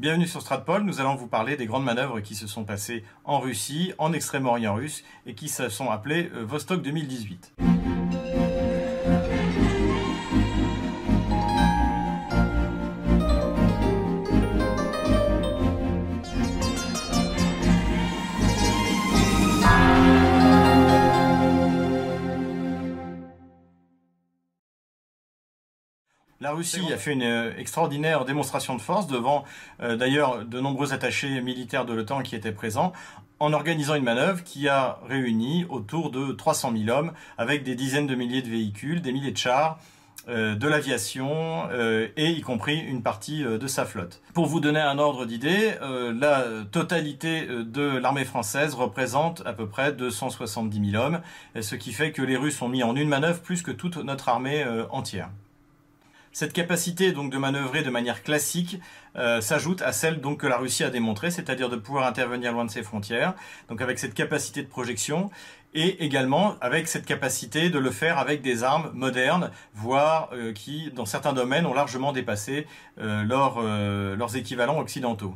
Bienvenue sur Stratpol, nous allons vous parler des grandes manœuvres qui se sont passées en Russie, en Extrême-Orient russe, et qui se sont appelées euh, Vostok 2018. La Russie a fait une euh, extraordinaire démonstration de force devant euh, d'ailleurs de nombreux attachés militaires de l'OTAN qui étaient présents en organisant une manœuvre qui a réuni autour de 300 000 hommes avec des dizaines de milliers de véhicules, des milliers de chars, euh, de l'aviation et y compris une partie de sa flotte. Pour vous donner un ordre d'idée, la totalité de l'armée française représente à peu près 270 000 hommes, ce qui fait que les Russes ont mis en une manœuvre plus que toute notre armée entière. Cette capacité donc de manœuvrer de manière classique euh, s'ajoute à celle donc que la Russie a démontrée, c'est-à-dire de pouvoir intervenir loin de ses frontières, donc avec cette capacité de projection et également avec cette capacité de le faire avec des armes modernes, voire euh, qui, dans certains domaines, ont largement dépassé euh, leurs équivalents occidentaux.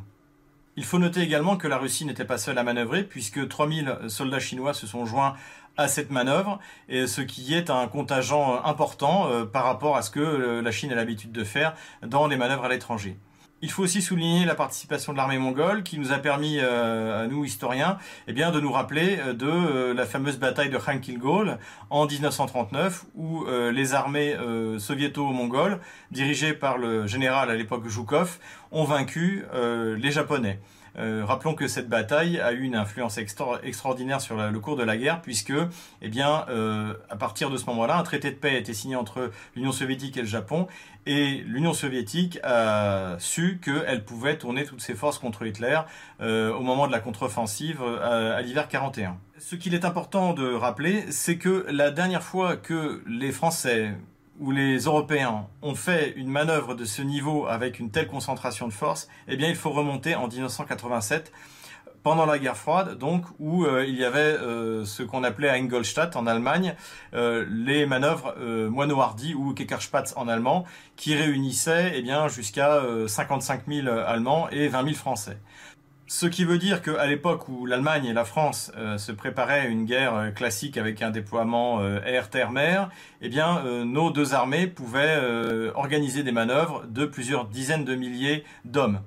Il faut noter également que la Russie n'était pas seule à manœuvrer, puisque 3000 soldats chinois se sont joints à cette manœuvre, et ce qui est un contingent important euh, par rapport à ce que euh, la Chine a l'habitude de faire dans les manœuvres à l'étranger. Il faut aussi souligner la participation de l'armée mongole qui nous a permis, euh, à nous historiens, eh bien, de nous rappeler de la fameuse bataille de Khankilgol en 1939 où les armées soviéto-mongoles, dirigées par le général à l'époque Zhukov, ont vaincu les Japonais. Euh, rappelons que cette bataille a eu une influence extraordinaire sur le cours de la guerre, puisque, eh bien, euh, à partir de ce moment-là, un traité de paix a été signé entre l'Union soviétique et le Japon, et l'Union soviétique a su qu'elle pouvait tourner toutes ses forces contre Hitler euh, au moment de la contre-offensive à, à l'hiver 41. Ce qu'il est important de rappeler, c'est que la dernière fois que les Français où les Européens ont fait une manœuvre de ce niveau avec une telle concentration de force, eh bien il faut remonter en 1987 pendant la guerre froide, donc où euh, il y avait euh, ce qu'on appelait à Ingolstadt en Allemagne, euh, les manœuvres Moineau-Hardy ou Keckerspatz en allemand, qui réunissaient eh bien jusqu'à 55 000 Allemands et 20 000 Français. Ce qui veut dire qu'à l'époque où l'Allemagne et la France euh, se préparaient à une guerre euh, classique avec un déploiement euh, air, terre, mer, eh bien, nos deux armées pouvaient organiser des manœuvres de plusieurs dizaines de milliers d'hommes.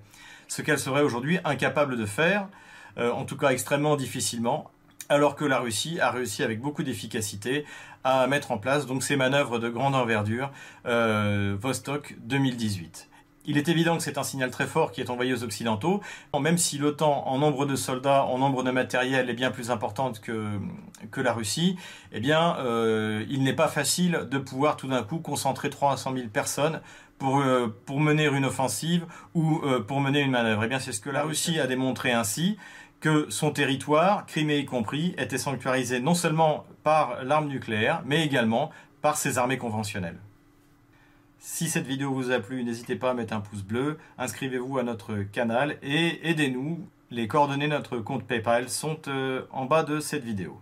Ce qu'elles seraient aujourd'hui incapables de faire, en tout cas extrêmement difficilement, alors que la Russie a réussi avec beaucoup d'efficacité à mettre en place donc ces manœuvres de grande envergure Vostok 2018. Il est évident que c'est un signal très fort qui est envoyé aux Occidentaux, même si l'OTAN, en nombre de soldats, en nombre de matériel, est bien plus importante que, la Russie, eh bien, euh, il n'est pas facile de pouvoir tout d'un coup concentrer 300 000 personnes pour, euh, pour mener une offensive ou euh, pour mener une manœuvre. Eh bien, c'est ce que la Russie a démontré ainsi que son territoire, Crimée y compris, était sanctuarisé non seulement par l'arme nucléaire, mais également par ses armées conventionnelles. Si cette vidéo vous a plu, n'hésitez pas à mettre un pouce bleu, inscrivez-vous à notre canal et aidez-nous. Les coordonnées de notre compte PayPal sont euh, en bas de cette vidéo.